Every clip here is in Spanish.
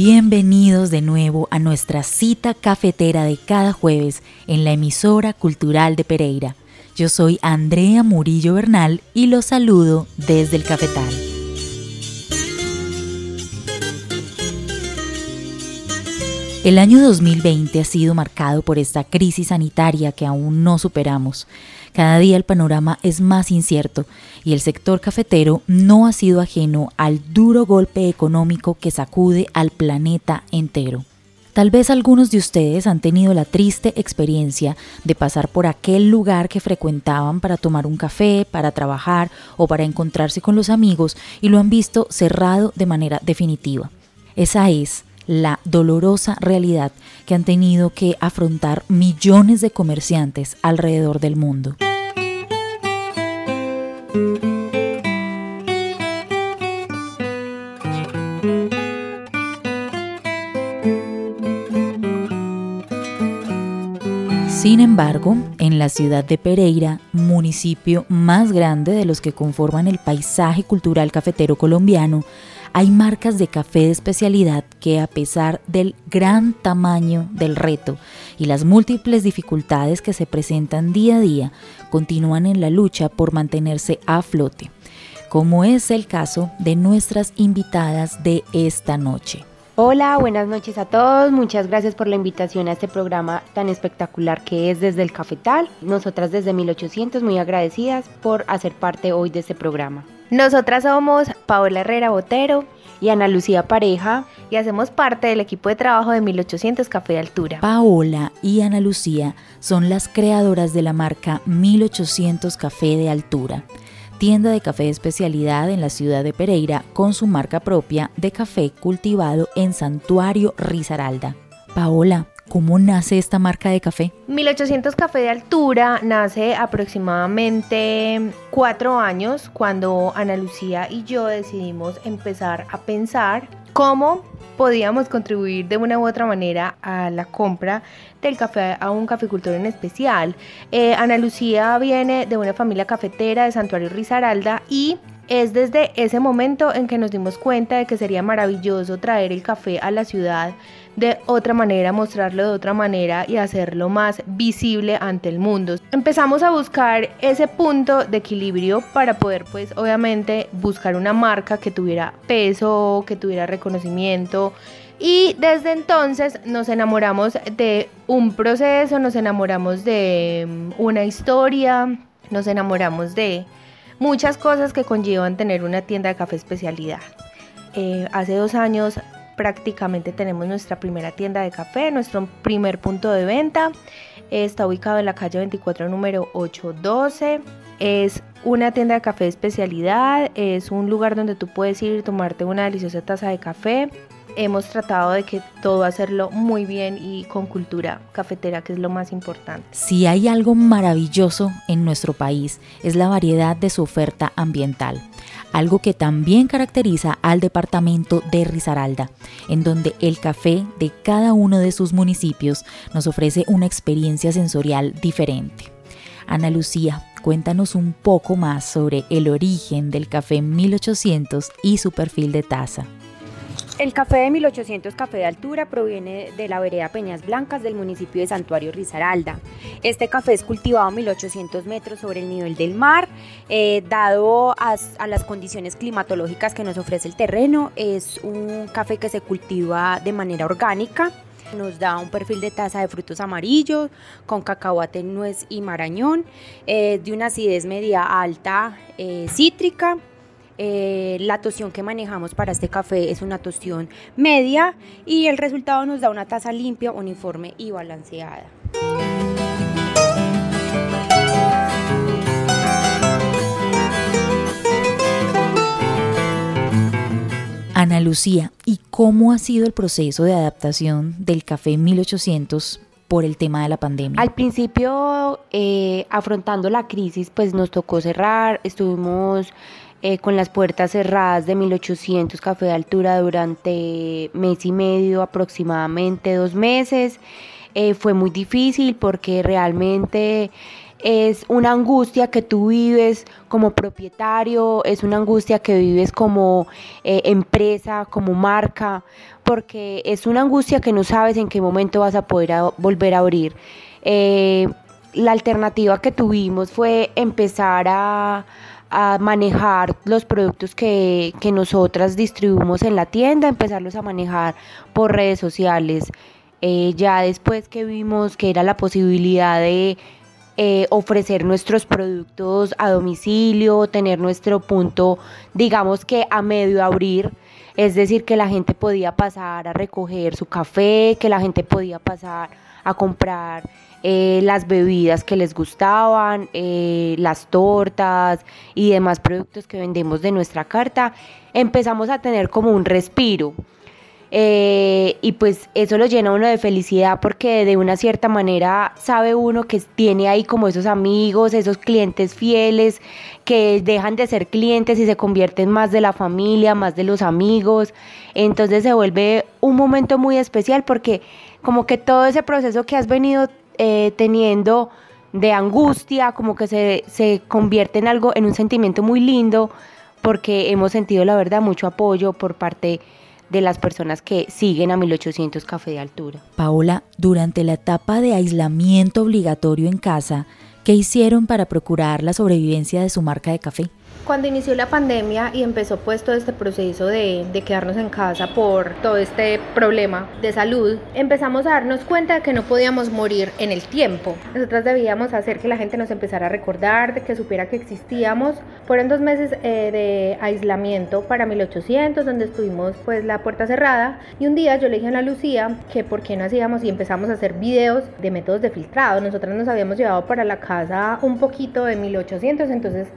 Bienvenidos de nuevo a nuestra cita cafetera de cada jueves en la emisora cultural de Pereira. Yo soy Andrea Murillo Bernal y los saludo desde el cafetal. El año 2020 ha sido marcado por esta crisis sanitaria que aún no superamos. Cada día el panorama es más incierto y el sector cafetero no ha sido ajeno al duro golpe económico que sacude al planeta entero. Tal vez algunos de ustedes han tenido la triste experiencia de pasar por aquel lugar que frecuentaban para tomar un café, para trabajar o para encontrarse con los amigos y lo han visto cerrado de manera definitiva. Esa es la dolorosa realidad que han tenido que afrontar millones de comerciantes alrededor del mundo. Sin embargo, en la ciudad de Pereira, municipio más grande de los que conforman el paisaje cultural cafetero colombiano, hay marcas de café de especialidad que a pesar del gran tamaño del reto y las múltiples dificultades que se presentan día a día, continúan en la lucha por mantenerse a flote, como es el caso de nuestras invitadas de esta noche. Hola, buenas noches a todos. Muchas gracias por la invitación a este programa tan espectacular que es desde el Cafetal. Nosotras desde 1800 muy agradecidas por hacer parte hoy de este programa. Nosotras somos Paola Herrera Botero y Ana Lucía Pareja y hacemos parte del equipo de trabajo de 1800 Café de Altura. Paola y Ana Lucía son las creadoras de la marca 1800 Café de Altura tienda de café de especialidad en la ciudad de Pereira con su marca propia de café cultivado en Santuario Risaralda. Paola, ¿Cómo nace esta marca de café? 1800 Café de Altura nace aproximadamente cuatro años cuando Ana Lucía y yo decidimos empezar a pensar cómo podíamos contribuir de una u otra manera a la compra del café a un caficultor en especial. Eh, Ana Lucía viene de una familia cafetera de Santuario Risaralda y es desde ese momento en que nos dimos cuenta de que sería maravilloso traer el café a la ciudad de otra manera, mostrarlo de otra manera y hacerlo más visible ante el mundo. Empezamos a buscar ese punto de equilibrio para poder pues obviamente buscar una marca que tuviera peso, que tuviera reconocimiento. Y desde entonces nos enamoramos de un proceso, nos enamoramos de mm, una historia, nos enamoramos de muchas cosas que conllevan tener una tienda de café especialidad. Eh, hace dos años prácticamente tenemos nuestra primera tienda de café, nuestro primer punto de venta. Está ubicado en la calle 24, número 812. Es una tienda de café especialidad, es un lugar donde tú puedes ir y tomarte una deliciosa taza de café. Hemos tratado de que todo hacerlo muy bien y con cultura cafetera, que es lo más importante. Si hay algo maravilloso en nuestro país, es la variedad de su oferta ambiental algo que también caracteriza al departamento de Risaralda, en donde el café de cada uno de sus municipios nos ofrece una experiencia sensorial diferente. Ana Lucía, cuéntanos un poco más sobre el origen del café 1800 y su perfil de taza. El café de 1800 Café de Altura proviene de la vereda Peñas Blancas del municipio de Santuario Risaralda. Este café es cultivado a 1800 metros sobre el nivel del mar, eh, dado a, a, las condiciones climatológicas que nos ofrece el terreno. Es un café que se cultiva de manera orgánica. Nos da un perfil de taza de frutos amarillos, con cacahuate, nuez y marañón, eh, de una acidez media alta eh, cítrica eh, la tostión que manejamos para este café es una tostión media y el resultado nos da una taza limpia, uniforme y balanceada. Ana Lucía, ¿y cómo ha sido el proceso de adaptación del café 1800 por el tema de la pandemia? Al principio, eh, afrontando la crisis, pues nos tocó cerrar, estuvimos eh, con las puertas cerradas de 1800 Café de Altura durante mes y medio, aproximadamente dos meses. Eh, fue muy difícil porque realmente es una angustia que tú vives como propietario, es una angustia que vives como eh, empresa, como marca, porque es una angustia que no sabes en qué momento vas a poder volver a abrir. La alternativa que tuvimos fue empezar a, manejar los productos que, que nosotras distribuimos en la tienda, empezarlos a manejar por redes sociales. Eh, ya después que vimos que era la posibilidad de eh, ofrecer nuestros productos a domicilio, tener nuestro punto, digamos que a medio abrir, es decir, que la gente podía pasar a recoger su café, que la gente podía pasar a comprar eh, las bebidas que les gustaban, las tortas y demás productos que vendemos de nuestra carta, empezamos a tener como un respiro. Eh, y pues eso lo llena uno de felicidad porque de una cierta manera sabe uno que tiene ahí como esos amigos, esos clientes fieles que dejan de ser clientes y se convierten más de la familia, más de los amigos. Entonces se vuelve un momento muy especial porque como que todo ese proceso que has venido eh, teniendo de angustia, como que se, se convierte en algo, en un sentimiento muy lindo porque hemos sentido la verdad mucho apoyo por parte de las personas que siguen a 1800 Café de Altura. Paola, durante la etapa de aislamiento obligatorio en casa, ¿qué hicieron para procurar la sobrevivencia de su marca de café? Cuando inició la pandemia y empezó pues todo este proceso de, quedarnos en casa por todo este problema de salud, empezamos a darnos cuenta de que no podíamos morir en el tiempo. Nosotras debíamos hacer que la gente nos empezara a recordar, de que supiera que existíamos. Fueron dos meses eh, de aislamiento para 1800, donde estuvimos pues la puerta cerrada. Y un día yo le dije a Ana Lucía que por qué no hacíamos y empezamos a hacer videos de métodos de filtrado. Nosotras nos habíamos llevado para la casa un poquito de 1800, entonces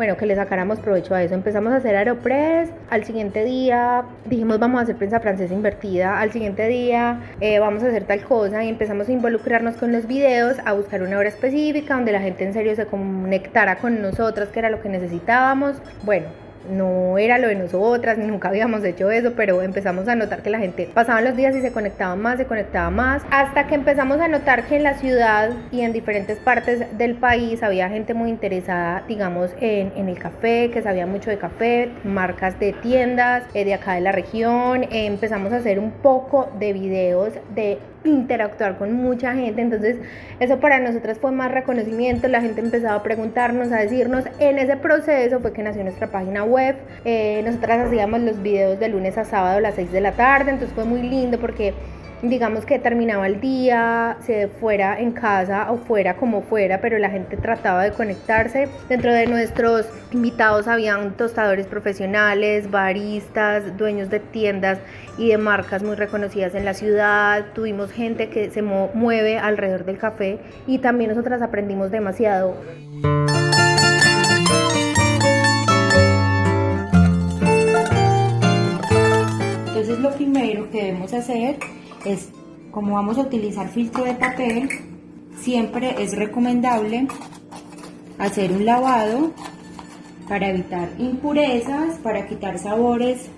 bueno, que le sacáramos provecho a eso. Empezamos a hacer Aeropress, al siguiente día dijimos vamos a hacer prensa francesa invertida, al siguiente día eh, vamos a hacer tal cosa y empezamos a involucrarnos con los videos, a buscar una hora específica donde la gente en serio se conectara con nosotras, que era lo que necesitábamos. Bueno, no era lo de nosotras, nunca habíamos hecho eso, pero empezamos a notar que la gente pasaban los días y se conectaba más, se conectaba más, hasta que empezamos a notar que en la ciudad y en diferentes partes del país había gente muy interesada, digamos, en, en el café, que sabía mucho de café, marcas de tiendas eh, de acá de la región, eh, empezamos a hacer un poco de videos de interactuar con mucha gente, entonces eso para nosotras fue más reconocimiento, la gente empezaba a preguntarnos, a decirnos, en ese proceso fue que nació nuestra página web, eh, nosotras hacíamos los videos de lunes a sábado a las 6 de la tarde, entonces fue muy lindo porque digamos que terminaba el día, se fuera en casa o fuera como fuera, pero la gente trataba de conectarse. Dentro de nuestros invitados habían tostadores profesionales, baristas, dueños de tiendas y de marcas muy reconocidas en la ciudad. Tuvimos gente que se mueve alrededor del café y también nosotras aprendimos demasiado. Entonces lo primero que debemos hacer es, como vamos a utilizar filtro de papel, siempre es recomendable hacer un lavado para evitar impurezas, para quitar sabores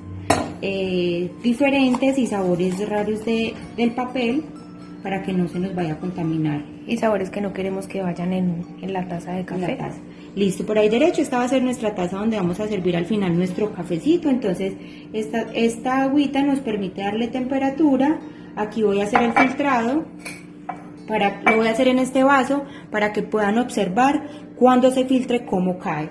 eh, diferentes y sabores raros de, del papel para que no se nos vaya a contaminar. Y sabores que no queremos que vayan en, en la taza de café. Listo, por ahí derecho, esta va a ser nuestra taza donde vamos a servir al final nuestro cafecito. Entonces, esta, esta agüita nos permite darle temperatura Aquí voy a hacer el filtrado. Para, lo voy a hacer en este vaso para que puedan observar cuando se filtre cómo cae.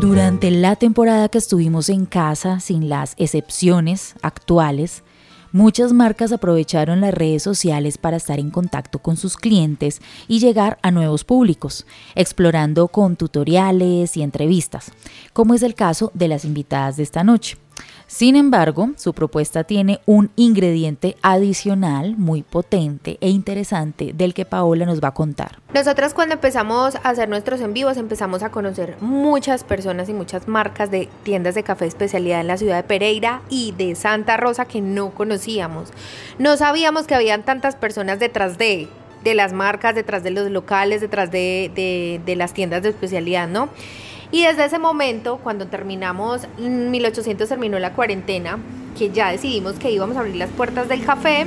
Durante la temporada que estuvimos en casa, sin las excepciones actuales, muchas marcas aprovecharon las redes sociales para estar en contacto con sus clientes y llegar a nuevos públicos, explorando con tutoriales y entrevistas, como es el caso de las invitadas de esta noche. Sin embargo, su propuesta tiene un ingrediente adicional muy potente e interesante del que Paola nos va a contar. Nosotras cuando empezamos a hacer nuestros en vivos empezamos a conocer muchas personas y muchas marcas de tiendas de café especialidad en la ciudad de Pereira y de Santa Rosa que no conocíamos. No sabíamos que habían tantas personas detrás de de las marcas, detrás de los locales, detrás de, de, de las tiendas de especialidad, ¿no? Y desde ese momento, cuando terminamos, 1800 terminó la cuarentena, que ya decidimos que íbamos a abrir las puertas del café,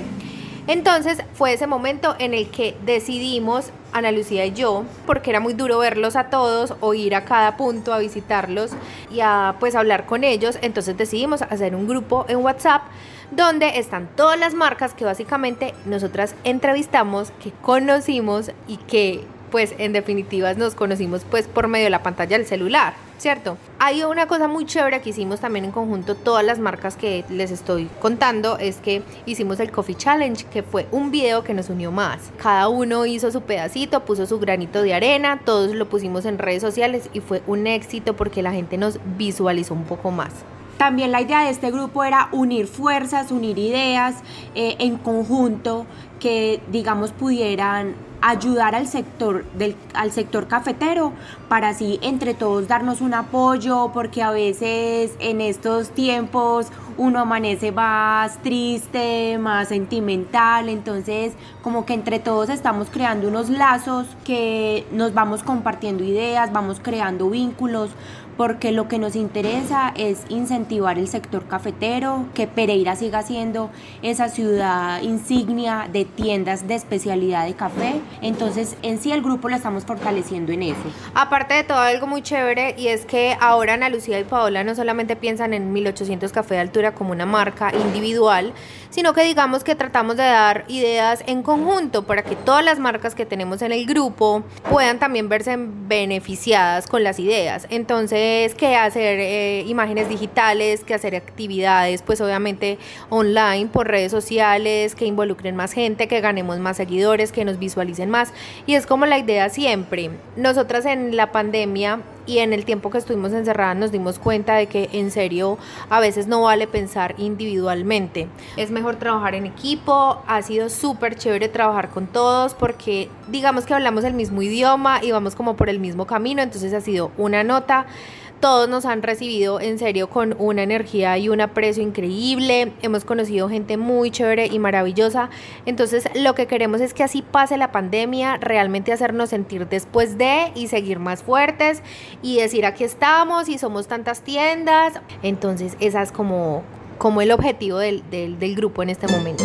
Entonces fue ese momento en el que decidimos, Ana Lucía y yo, porque era muy duro verlos a todos o ir a cada punto a visitarlos y a pues hablar con ellos, entonces decidimos hacer un grupo en WhatsApp donde están todas las marcas que básicamente nosotras entrevistamos, que conocimos y que pues en definitivas nos conocimos pues por medio de la pantalla del celular, ¿cierto? Hay una cosa muy chévere que hicimos también en conjunto todas las marcas que les estoy contando, es que hicimos el Coffee Challenge, que fue un video que nos unió más. Cada uno hizo su pedacito, puso su granito de arena, todos lo pusimos en redes sociales y fue un éxito porque la gente nos visualizó un poco más. También la idea de este grupo era unir fuerzas, unir ideas eh, en conjunto que, digamos, pudieran ayudar al sector del al sector cafetero para así entre todos darnos un apoyo porque a veces en estos tiempos uno amanece más triste, más sentimental, entonces como que entre todos estamos creando unos lazos que nos vamos compartiendo ideas, vamos creando vínculos porque lo que nos interesa es incentivar el sector cafetero, que Pereira siga siendo esa ciudad insignia de tiendas de especialidad de café. Entonces, en sí el grupo lo estamos fortaleciendo en eso. Aparte de todo, algo muy chévere y es que ahora Ana Lucía y Paola no solamente piensan en 1800 Café de Altura como una marca individual, sino que digamos que tratamos de dar ideas en conjunto para que todas las marcas que tenemos en el grupo puedan también verse beneficiadas con las ideas. Entonces, que hacer eh, imágenes digitales, que hacer actividades, pues obviamente online, por redes sociales, que involucren más gente, que ganemos más seguidores, que nos visualicen más. Y es como la idea siempre. Nosotras en la pandemia y en el tiempo que estuvimos encerradas nos dimos cuenta de que en serio a veces no vale pensar individualmente. Es mejor trabajar en equipo, ha sido súper chévere trabajar con todos porque digamos que hablamos el mismo idioma y vamos como por el mismo camino, entonces ha sido una nota todos nos han recibido en serio con una energía y un aprecio increíble. Hemos conocido gente muy chévere y maravillosa. Entonces lo que queremos es que así pase la pandemia, realmente hacernos sentir después de y seguir más fuertes y decir aquí estamos y somos tantas tiendas. Entonces esa es como, como el objetivo del, del grupo en este momento.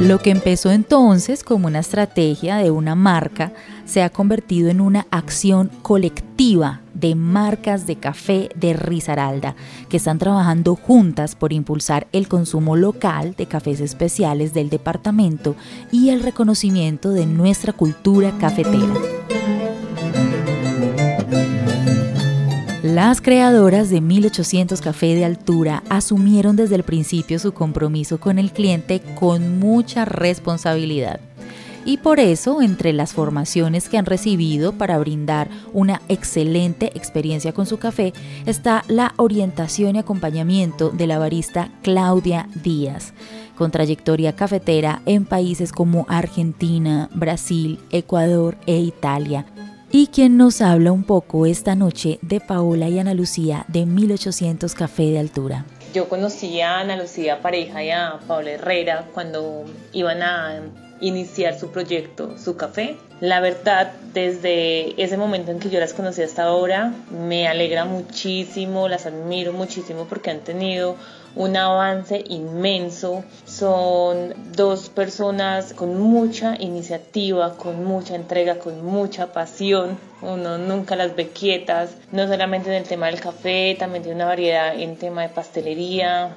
Lo que empezó entonces como una estrategia de una marca se ha convertido en una acción colectiva de marcas de café de Risaralda que están trabajando juntas por impulsar el consumo local de cafés especiales del departamento y el reconocimiento de nuestra cultura cafetera. Las creadoras de 1800 Café de Altura asumieron desde el principio su compromiso con el cliente con mucha responsabilidad. Y por eso, entre las formaciones que han recibido para brindar una excelente experiencia con su café, está la orientación y acompañamiento de la barista Claudia Díaz, con trayectoria cafetera en países como Argentina, Brasil, Ecuador e Italia y quien nos habla un poco esta noche de Paola y Ana Lucía de 1800 Café de Altura. Yo conocí a Ana Lucía pareja y a Paola Herrera cuando iban a iniciar su proyecto, su café. La verdad, desde ese momento en que yo las conocí hasta ahora, me alegra muchísimo, las admiro muchísimo porque han tenido un avance inmenso. Son dos personas con mucha iniciativa, con mucha entrega, con mucha pasión. Uno nunca las ve quietas, no solamente en el tema del café, también tiene una variedad en tema de pastelería.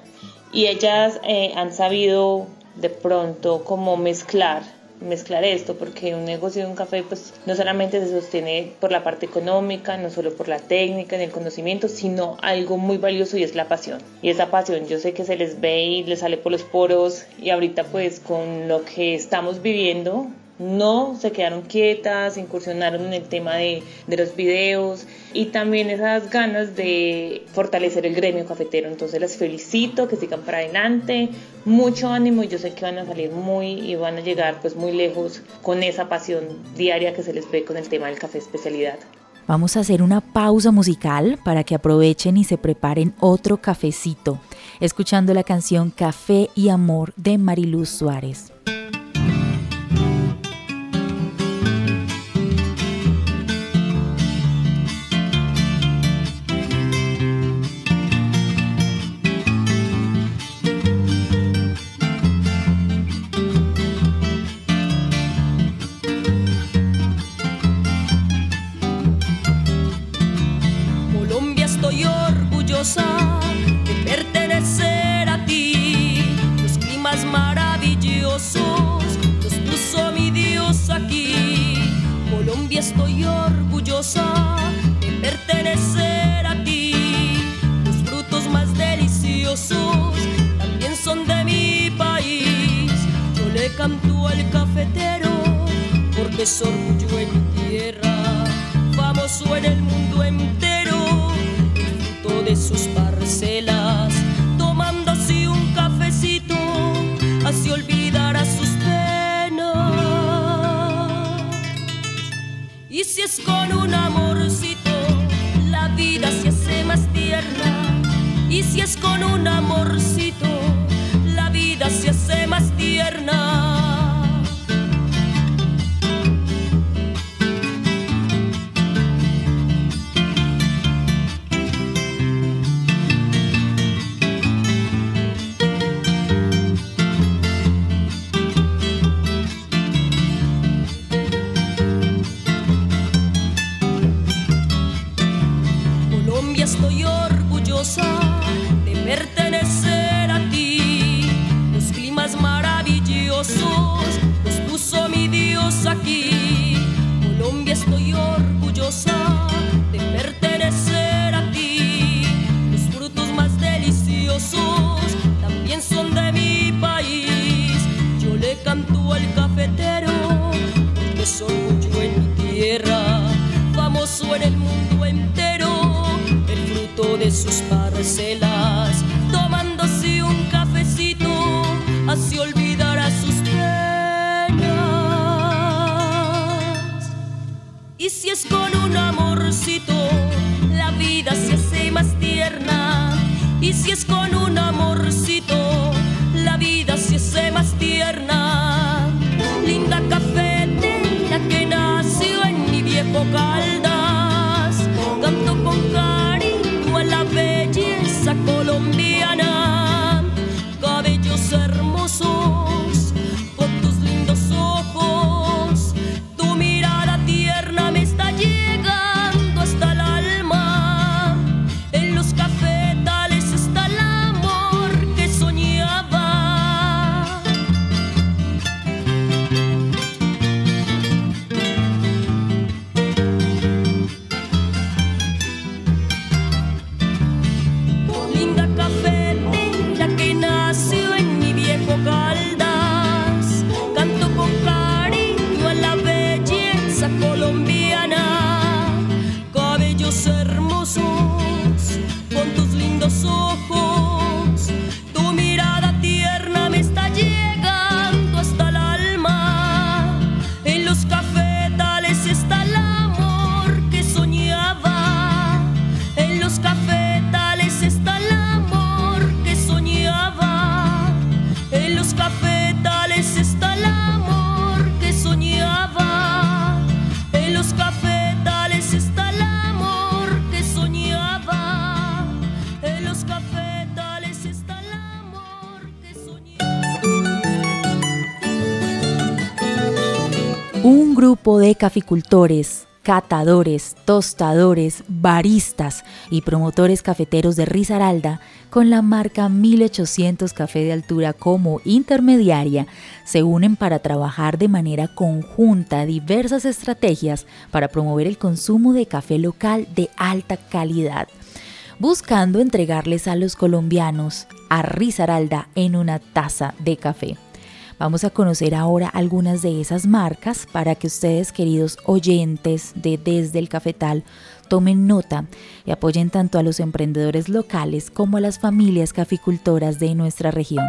Y ellas eh, han sabido de pronto como mezclar mezclar esto, porque un negocio de un café pues no solamente se sostiene por la parte económica, no solo por la técnica, ni el conocimiento, sino algo muy valioso y es la pasión. Y esa pasión yo sé que se les ve y les sale por los poros y ahorita pues con lo que estamos viviendo no se quedaron quietas, incursionaron en el tema de, de, los videos y también esas ganas de fortalecer el gremio cafetero. Entonces las felicito, que sigan para adelante, mucho ánimo y yo sé que van a salir muy y van a llegar pues muy lejos con esa pasión diaria que se les ve con el tema del café especialidad. Vamos a hacer una pausa musical para que aprovechen y se preparen otro cafecito, escuchando la canción Café y Amor de Mariluz Suárez. Canto al cafetero porque es orgullo en tierra, famoso en el mundo entero, el fruto de sus parcelas, tomando así un cafecito, así olvidará sus Y si es con un amorcito, la vida se hace más tierna. Y si es con un amorcito, la vida se hace más tierna. Sus parcelas, tomándose un cafecito, así olvidará sus penas. Y si es con un amorcito, la vida se hace más tierna. Y si es caficultores, catadores, tostadores, baristas y promotores cafeteros de Risaralda, con la marca 1800 Café de Altura como intermediaria, se unen para trabajar de manera conjunta diversas estrategias para promover el consumo de café local de alta calidad buscando entregarles a los colombianos a Risaralda en una taza de café. Vamos a conocer ahora algunas de esas marcas para que ustedes, queridos oyentes de Desde el Cafetal, tomen nota y apoyen tanto a los emprendedores locales como a las familias caficultoras de nuestra región.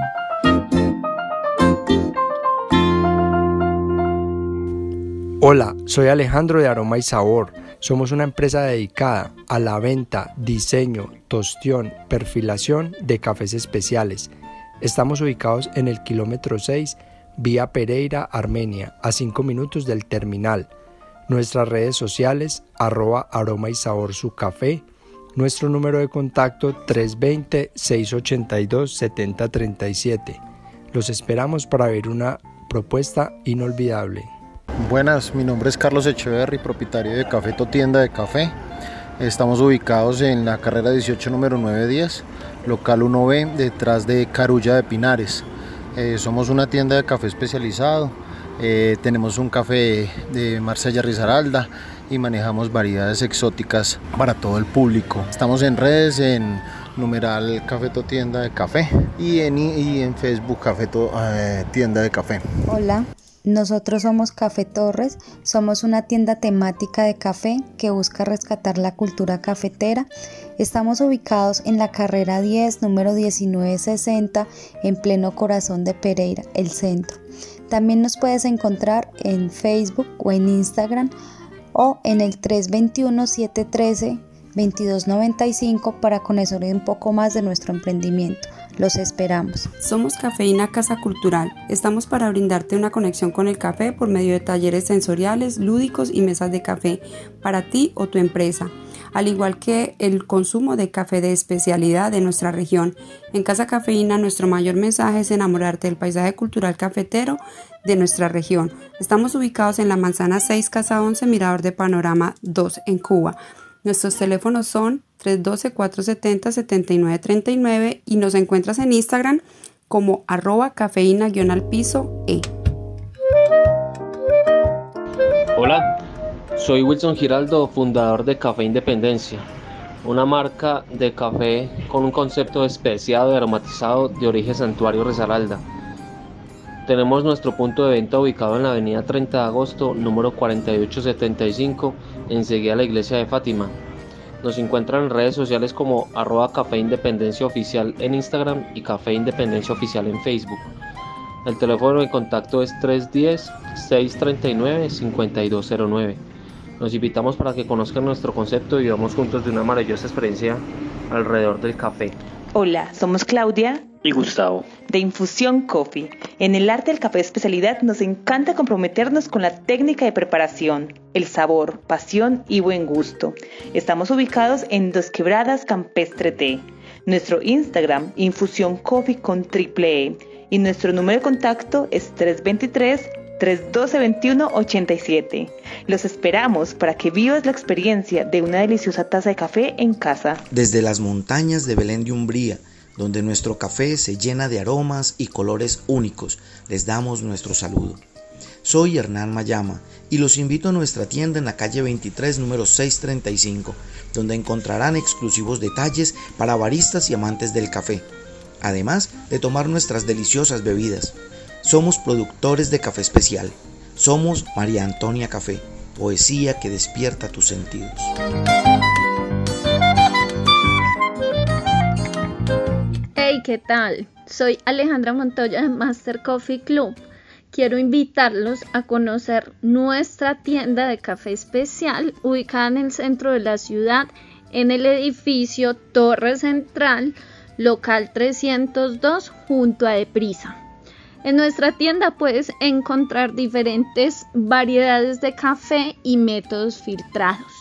Hola, soy Alejandro de Aroma y Sabor. Somos una empresa dedicada a la venta, diseño, tostión, perfilación de cafés especiales. Estamos ubicados en el kilómetro 6, vía Pereira, Armenia, a 5 minutos del terminal. Nuestras redes sociales, arroba aroma y sabor su café. Nuestro número de contacto 320-682-7037. Los esperamos para ver una propuesta inolvidable. Buenas, mi nombre es Carlos Echeverry, propietario de Cafeto Tienda de Café. Estamos ubicados en la carrera 18, número 910, local 1B, detrás de Carulla de Pinares. Eh, somos una tienda de café especializado. Eh, tenemos un café de Marsella Rizaralda y manejamos variedades exóticas para todo el público. Estamos en redes, en numeral Cafeto Tienda de Café y en, en Facebook Cafeto eh, Tienda de Café. Hola, nosotros somos Café Torres, somos una tienda temática de café que busca rescatar la cultura cafetera. Estamos ubicados en la carrera 10, número 1960, en pleno corazón de Pereira, el centro. También nos puedes encontrar en Facebook o en Instagram o en el 321-713-2295 para conocer un poco más de nuestro emprendimiento. Los esperamos. Somos Cafeína Casa Cultural. Estamos para brindarte una conexión con el café por medio de talleres sensoriales, lúdicos y mesas de café para ti o tu empresa al igual que el consumo de café de especialidad de nuestra región. En Casa Cafeína nuestro mayor mensaje es enamorarte del paisaje cultural cafetero de nuestra región. Estamos ubicados en la Manzana 6, Casa 11, Mirador de Panorama 2 en Cuba. Nuestros teléfonos son 312-470-7939 y nos encuentras en Instagram como arroba cafeína al piso e. Hola, soy Wilson Giraldo, fundador de Café Independencia, una marca de café con un concepto especiado y aromatizado de origen santuario Resaralda. Tenemos nuestro punto de venta ubicado en la avenida 30 de agosto, número 4875, enseguida a la iglesia de Fátima. Nos encuentran en redes sociales como arroba Café Independencia Oficial en Instagram y Café Independencia Oficial en Facebook. El teléfono de contacto es 310-639-5209. Nos invitamos para que conozcan nuestro concepto y vivamos juntos de una maravillosa experiencia alrededor del café. Hola, somos Claudia y Gustavo de Infusión Coffee. En el arte del café de especialidad nos encanta comprometernos con la técnica de preparación, el sabor, pasión y buen gusto. Estamos ubicados en Dos Quebradas Campestre T. Nuestro Instagram, Infusión Coffee con triple E. Y nuestro número de contacto es 323 312-2187. Los esperamos para que vivas la experiencia de una deliciosa taza de café en casa. Desde las montañas de Belén de Umbría, donde nuestro café se llena de aromas y colores únicos, les damos nuestro saludo. Soy Hernán Mayama y los invito a nuestra tienda en la calle 23 número 635, donde encontrarán exclusivos detalles para baristas y amantes del café, además de tomar nuestras deliciosas bebidas. Somos productores de café especial. Somos María Antonia Café, poesía que despierta tus sentidos. ¿Qué tal? Soy Alejandra Montoya de Master Coffee Club. Quiero invitarlos a conocer nuestra tienda de café especial ubicada en el centro de la ciudad, en el edificio Torre Central, local 302, junto a Deprisa. En nuestra tienda puedes encontrar diferentes variedades de café y métodos filtrados.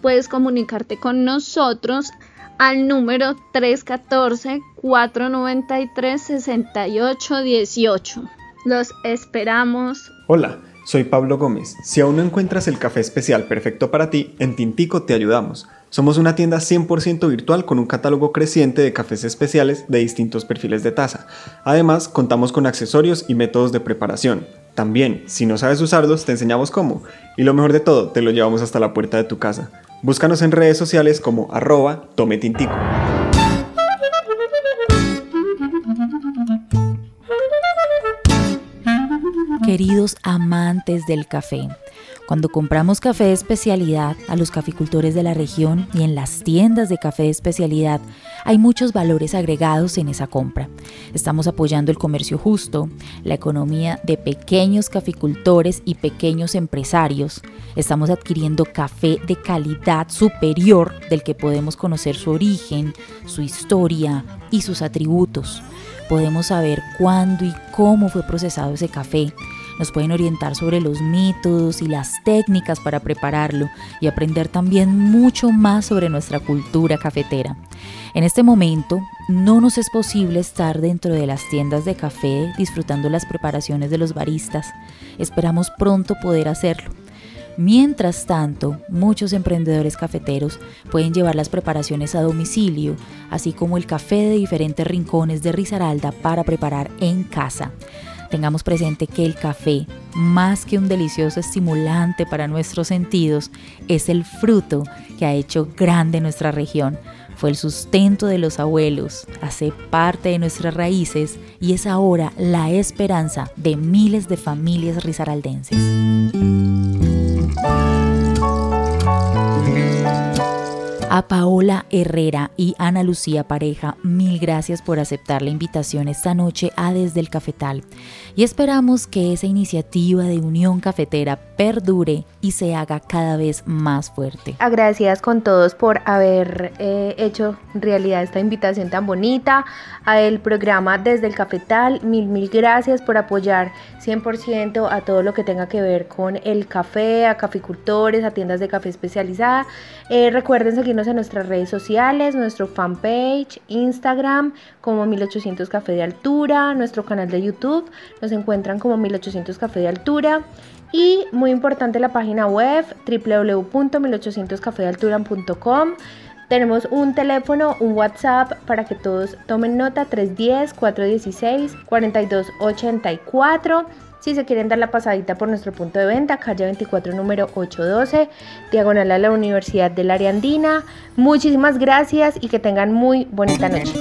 Puedes comunicarte con nosotros al número 314-493-6818. Los esperamos. Hola, soy Pablo Gómez. Si aún no encuentras el café especial perfecto para ti, en Tintico te ayudamos. Somos una tienda 100% virtual con un catálogo creciente de cafés especiales de distintos perfiles de taza. Además, contamos con accesorios y métodos de preparación. También, si no sabes usarlos, te enseñamos cómo. Y lo mejor de todo, te lo llevamos hasta la puerta de tu casa. Búscanos en redes sociales como arroba tometintico. Queridos amantes del café, cuando compramos café de especialidad a los caficultores de la región y en las tiendas de café de especialidad, hay muchos valores agregados en esa compra. Estamos apoyando el comercio justo, la economía de pequeños caficultores y pequeños empresarios. Estamos adquiriendo café de calidad superior del que podemos conocer su origen, su historia y sus atributos. Podemos saber cuándo y cómo fue procesado ese café nos pueden orientar sobre los métodos y las técnicas para prepararlo y aprender también mucho más sobre nuestra cultura cafetera. En este momento no nos es posible estar dentro de las tiendas de café disfrutando las preparaciones de los baristas. Esperamos pronto poder hacerlo. Mientras tanto, muchos emprendedores cafeteros pueden llevar las preparaciones a domicilio, así como el café de diferentes rincones de Risaralda para preparar en casa. Tengamos presente que el café, más que un delicioso estimulante para nuestros sentidos, es el fruto que ha hecho grande nuestra región. Fue el sustento de los abuelos, hace parte de nuestras raíces y es ahora la esperanza de miles de familias risaraldenses. A Paola Herrera y Ana Lucía Pareja, mil gracias por aceptar la invitación esta noche a Desde el Cafetal y esperamos que esa iniciativa de unión cafetera perdure y se haga cada vez más fuerte. Agradecidas con todos por haber eh, hecho realidad esta invitación tan bonita al programa Desde el Cafetal. Mil, mil gracias por apoyar 100% a todo lo que tenga que ver con el café, a caficultores, a tiendas de café especializada. Eh, recuerden seguirnos en nuestras redes sociales, nuestro fanpage, Instagram como 1800 Café de Altura, nuestro canal de YouTube, nos encuentran como 1800 Café de Altura. Y muy importante la página web www.1800cafedealtura.com. Tenemos un teléfono, un WhatsApp para que todos tomen nota 310-416-4284. Si se quieren dar la pasadita por nuestro punto de venta, calle 24, número 812, diagonal a la Universidad del Área Andina. Muchísimas gracias y que tengan muy bonita noche.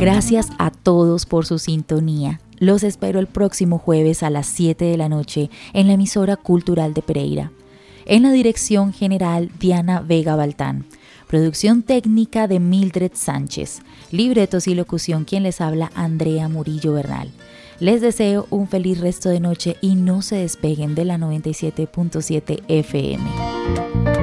Gracias a todos por su sintonía. Los espero el próximo jueves a las 7 de la noche en la emisora cultural de Pereira. En la dirección general Diana Vega Baltán. Producción técnica de Mildred Sánchez. Libretos y locución quien les habla Andrea Murillo Bernal. Les deseo un feliz resto de noche y no se despeguen de la 97.7 FM.